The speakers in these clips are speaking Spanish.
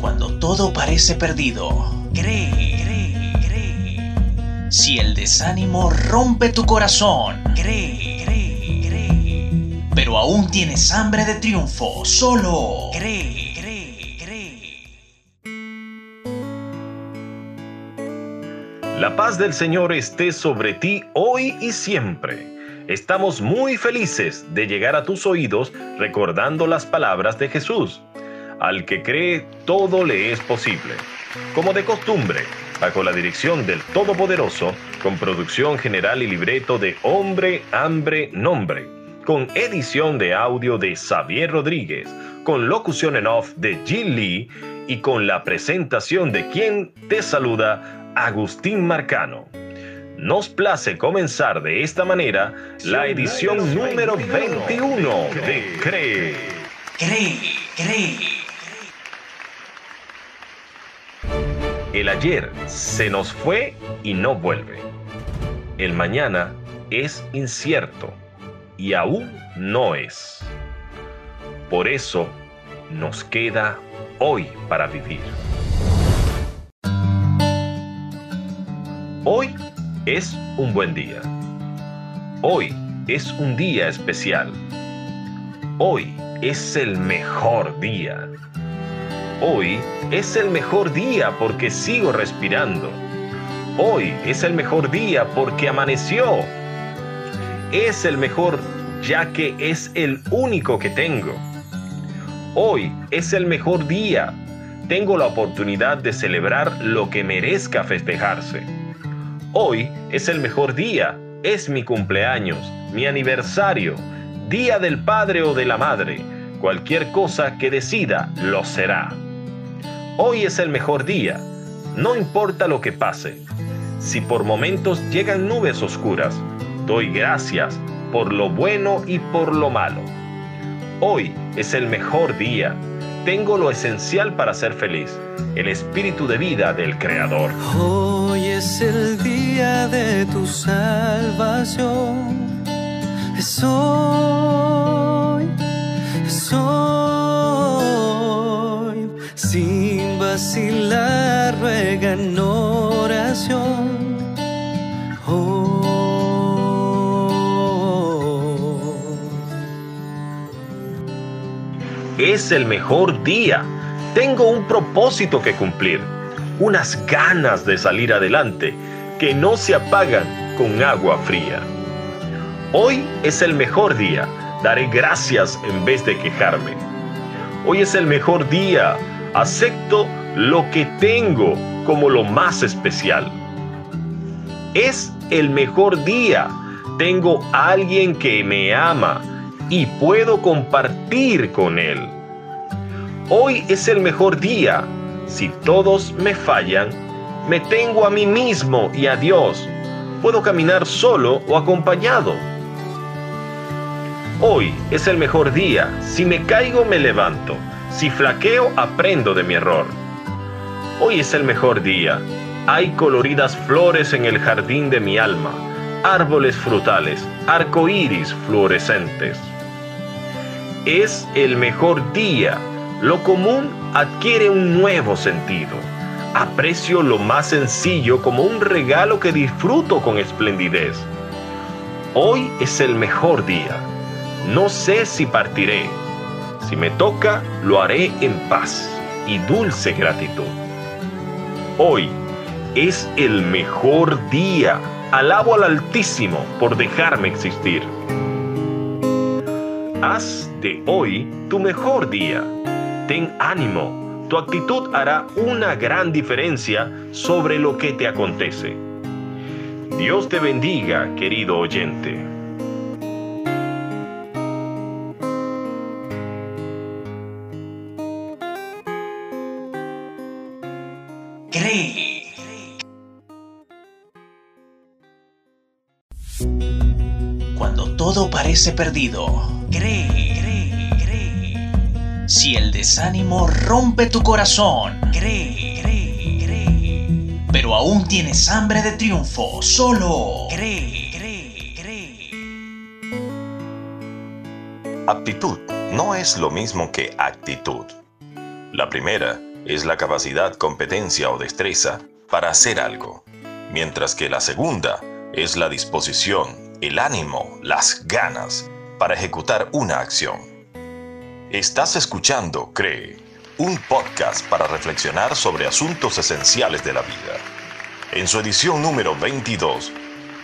Cuando todo parece perdido, cree, cree, cree. Si el desánimo rompe tu corazón, cree, cree, cree. Pero aún tienes hambre de triunfo, solo cree. La paz del Señor esté sobre ti hoy y siempre. Estamos muy felices de llegar a tus oídos recordando las palabras de Jesús. Al que cree, todo le es posible. Como de costumbre, bajo la dirección del Todopoderoso, con producción general y libreto de Hombre, Hambre, Nombre, con edición de audio de Xavier Rodríguez, con locución en off de Jill Lee y con la presentación de quien te saluda, Agustín Marcano. Nos place comenzar de esta manera la edición número 21 de Cree. Cree, cree. El ayer se nos fue y no vuelve. El mañana es incierto y aún no es. Por eso nos queda hoy para vivir. Hoy es un buen día. Hoy es un día especial. Hoy es el mejor día. Hoy es el mejor día porque sigo respirando. Hoy es el mejor día porque amaneció. Es el mejor ya que es el único que tengo. Hoy es el mejor día. Tengo la oportunidad de celebrar lo que merezca festejarse. Hoy es el mejor día, es mi cumpleaños, mi aniversario, día del padre o de la madre, cualquier cosa que decida lo será. Hoy es el mejor día, no importa lo que pase. Si por momentos llegan nubes oscuras, doy gracias por lo bueno y por lo malo. Hoy es el mejor día, tengo lo esencial para ser feliz, el espíritu de vida del Creador. Hoy es el día de tu salvación. Es hoy, es hoy. Ruega en oración. Es el mejor día. Tengo un propósito que cumplir, unas ganas de salir adelante que no se apagan con agua fría. Hoy es el mejor día. Daré gracias en vez de quejarme. Hoy es el mejor día. Acepto lo que tengo como lo más especial. Es el mejor día. Tengo a alguien que me ama y puedo compartir con él. Hoy es el mejor día. Si todos me fallan, me tengo a mí mismo y a Dios. Puedo caminar solo o acompañado. Hoy es el mejor día. Si me caigo, me levanto. Si flaqueo, aprendo de mi error. Hoy es el mejor día. Hay coloridas flores en el jardín de mi alma, árboles frutales, arcoíris fluorescentes. Es el mejor día. Lo común adquiere un nuevo sentido. Aprecio lo más sencillo como un regalo que disfruto con esplendidez. Hoy es el mejor día. No sé si partiré. Si me toca, lo haré en paz y dulce gratitud. Hoy es el mejor día. Alabo al Altísimo por dejarme existir. Haz de hoy tu mejor día. Ten ánimo. Tu actitud hará una gran diferencia sobre lo que te acontece. Dios te bendiga, querido oyente. Parece perdido, cree, cree, cree. Si el desánimo rompe tu corazón, cree, cree, cree. Pero aún tienes hambre de triunfo, solo cree, cree, cree. Aptitud no es lo mismo que actitud. La primera es la capacidad, competencia o destreza para hacer algo, mientras que la segunda es la disposición, el ánimo, las ganas para ejecutar una acción. Estás escuchando Cree, un podcast para reflexionar sobre asuntos esenciales de la vida. En su edición número 22,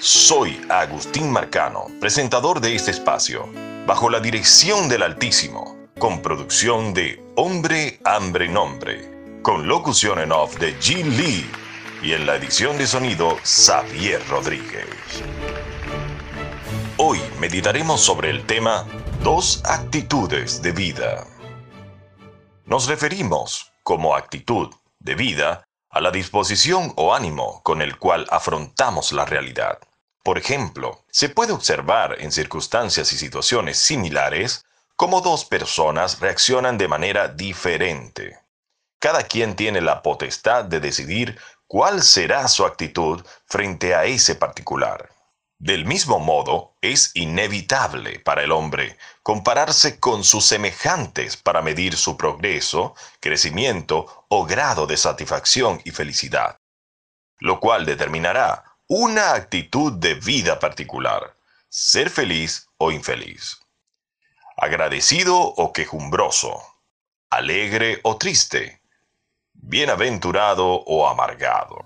soy Agustín Marcano, presentador de este espacio, bajo la dirección del Altísimo, con producción de Hombre, Hambre, Nombre, con locución en off de Jim Lee y en la edición de sonido Xavier Rodríguez. Hoy meditaremos sobre el tema Dos actitudes de vida. Nos referimos, como actitud de vida, a la disposición o ánimo con el cual afrontamos la realidad. Por ejemplo, se puede observar en circunstancias y situaciones similares cómo dos personas reaccionan de manera diferente. Cada quien tiene la potestad de decidir cuál será su actitud frente a ese particular. Del mismo modo, es inevitable para el hombre compararse con sus semejantes para medir su progreso, crecimiento o grado de satisfacción y felicidad, lo cual determinará una actitud de vida particular, ser feliz o infeliz, agradecido o quejumbroso, alegre o triste, bienaventurado o amargado.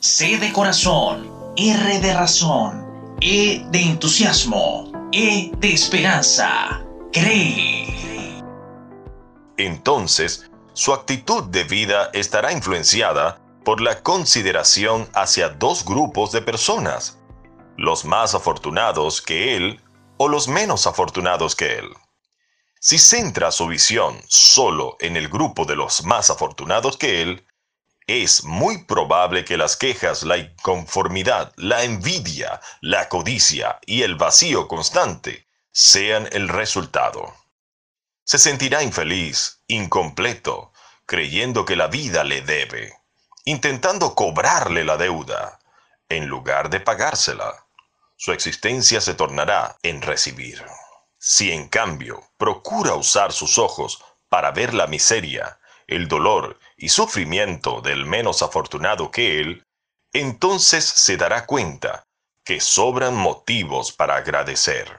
C de corazón, R de razón, E de entusiasmo, E de esperanza. Cree. Entonces, su actitud de vida estará influenciada por la consideración hacia dos grupos de personas, los más afortunados que él o los menos afortunados que él. Si centra su visión solo en el grupo de los más afortunados que él, es muy probable que las quejas, la inconformidad, la envidia, la codicia y el vacío constante sean el resultado. Se sentirá infeliz, incompleto, creyendo que la vida le debe, intentando cobrarle la deuda, en lugar de pagársela. Su existencia se tornará en recibir. Si en cambio procura usar sus ojos para ver la miseria, el dolor y sufrimiento del menos afortunado que él, entonces se dará cuenta que sobran motivos para agradecer.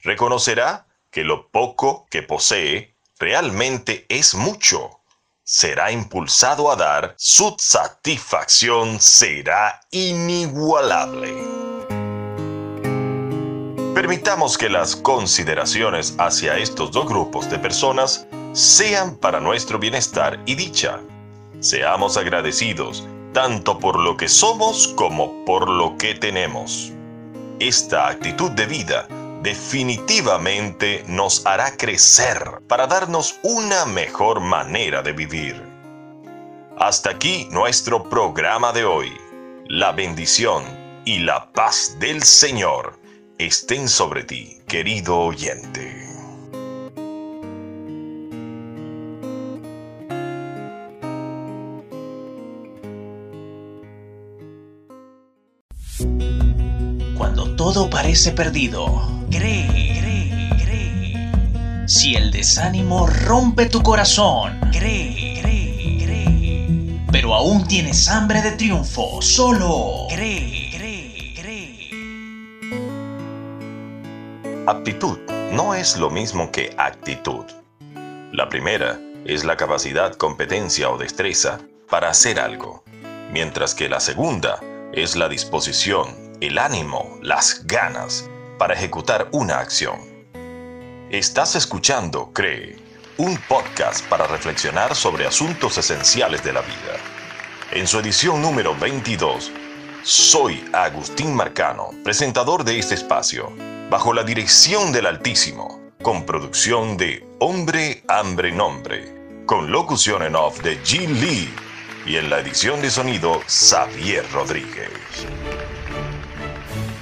Reconocerá que lo poco que posee realmente es mucho. Será impulsado a dar, su satisfacción será inigualable. Permitamos que las consideraciones hacia estos dos grupos de personas sean para nuestro bienestar y dicha. Seamos agradecidos tanto por lo que somos como por lo que tenemos. Esta actitud de vida definitivamente nos hará crecer para darnos una mejor manera de vivir. Hasta aquí nuestro programa de hoy. La bendición y la paz del Señor estén sobre ti, querido oyente. Todo parece perdido, cree, cree, cree. Si el desánimo rompe tu corazón, cree, cree, cree. Pero aún tienes hambre de triunfo, solo cree, cree, cree. Aptitud no es lo mismo que actitud. La primera es la capacidad, competencia o destreza para hacer algo, mientras que la segunda es la disposición, el ánimo, las ganas para ejecutar una acción. Estás escuchando Cree, un podcast para reflexionar sobre asuntos esenciales de la vida. En su edición número 22, soy Agustín Marcano, presentador de este espacio, bajo la dirección del Altísimo, con producción de Hombre, Hambre, Nombre, con locución en off de Jim Lee y en la edición de sonido Xavier Rodríguez.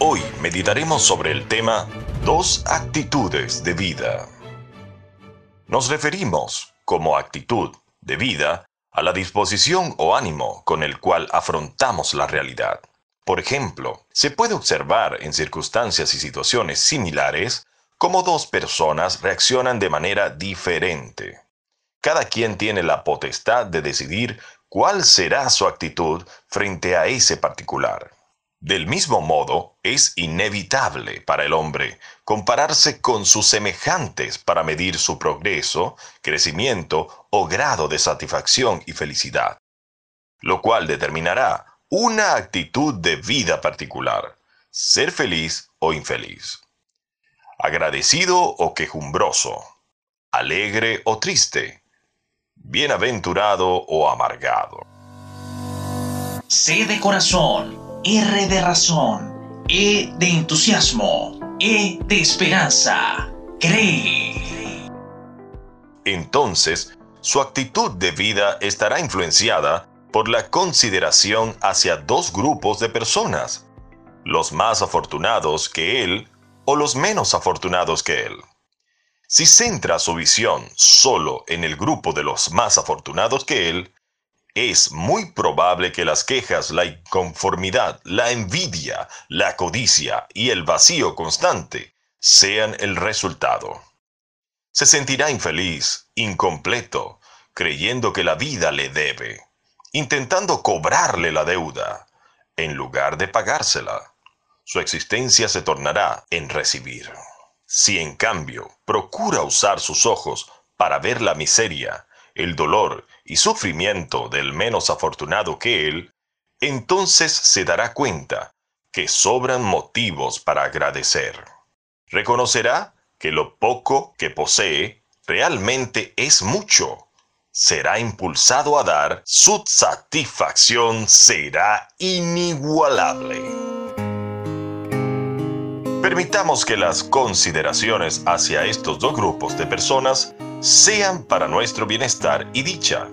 Hoy meditaremos sobre el tema Dos actitudes de vida. Nos referimos, como actitud de vida, a la disposición o ánimo con el cual afrontamos la realidad. Por ejemplo, se puede observar en circunstancias y situaciones similares cómo dos personas reaccionan de manera diferente. cada quien tiene la potestad de decidir cuál será su actitud frente a ese particular. Del mismo modo, es inevitable para el hombre compararse con sus semejantes para medir su progreso, crecimiento o grado de satisfacción y felicidad, lo cual determinará una actitud de vida particular, ser feliz o infeliz, agradecido o quejumbroso, alegre o triste, bienaventurado o amargado. C de corazón, R de razón, E de entusiasmo, E de esperanza. Cree. Entonces, su actitud de vida estará influenciada por la consideración hacia dos grupos de personas, los más afortunados que él o los menos afortunados que él. Si centra su visión solo en el grupo de los más afortunados que él, es muy probable que las quejas, la inconformidad, la envidia, la codicia y el vacío constante sean el resultado. Se sentirá infeliz, incompleto, creyendo que la vida le debe, intentando cobrarle la deuda, en lugar de pagársela. Su existencia se tornará en recibir. Si en cambio procura usar sus ojos para ver la miseria, el dolor y sufrimiento del menos afortunado que él, entonces se dará cuenta que sobran motivos para agradecer. Reconocerá que lo poco que posee realmente es mucho. Será impulsado a dar, su satisfacción será inigualable. Permitamos que las consideraciones hacia estos dos grupos de personas sean para nuestro bienestar y dicha.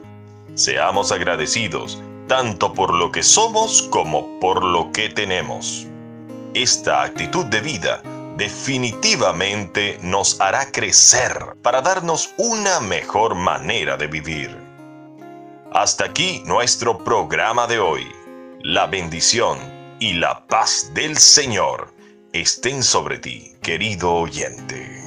Seamos agradecidos tanto por lo que somos como por lo que tenemos. Esta actitud de vida definitivamente nos hará crecer para darnos una mejor manera de vivir. Hasta aquí nuestro programa de hoy. La bendición y la paz del Señor estén sobre ti, querido oyente.